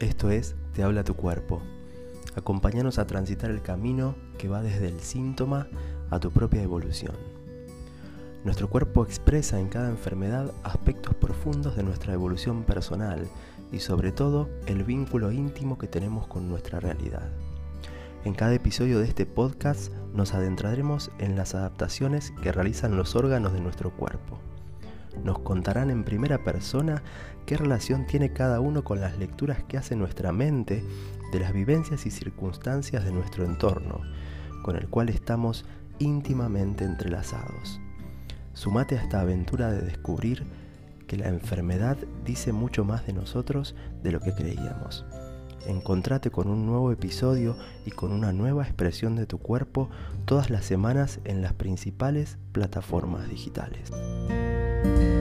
Esto es Te habla tu cuerpo. Acompáñanos a transitar el camino que va desde el síntoma a tu propia evolución. Nuestro cuerpo expresa en cada enfermedad aspectos profundos de nuestra evolución personal y sobre todo el vínculo íntimo que tenemos con nuestra realidad. En cada episodio de este podcast nos adentraremos en las adaptaciones que realizan los órganos de nuestro cuerpo nos contarán en primera persona qué relación tiene cada uno con las lecturas que hace nuestra mente de las vivencias y circunstancias de nuestro entorno, con el cual estamos íntimamente entrelazados. Sumate a esta aventura de descubrir que la enfermedad dice mucho más de nosotros de lo que creíamos. Encontrate con un nuevo episodio y con una nueva expresión de tu cuerpo todas las semanas en las principales plataformas digitales. Thank you.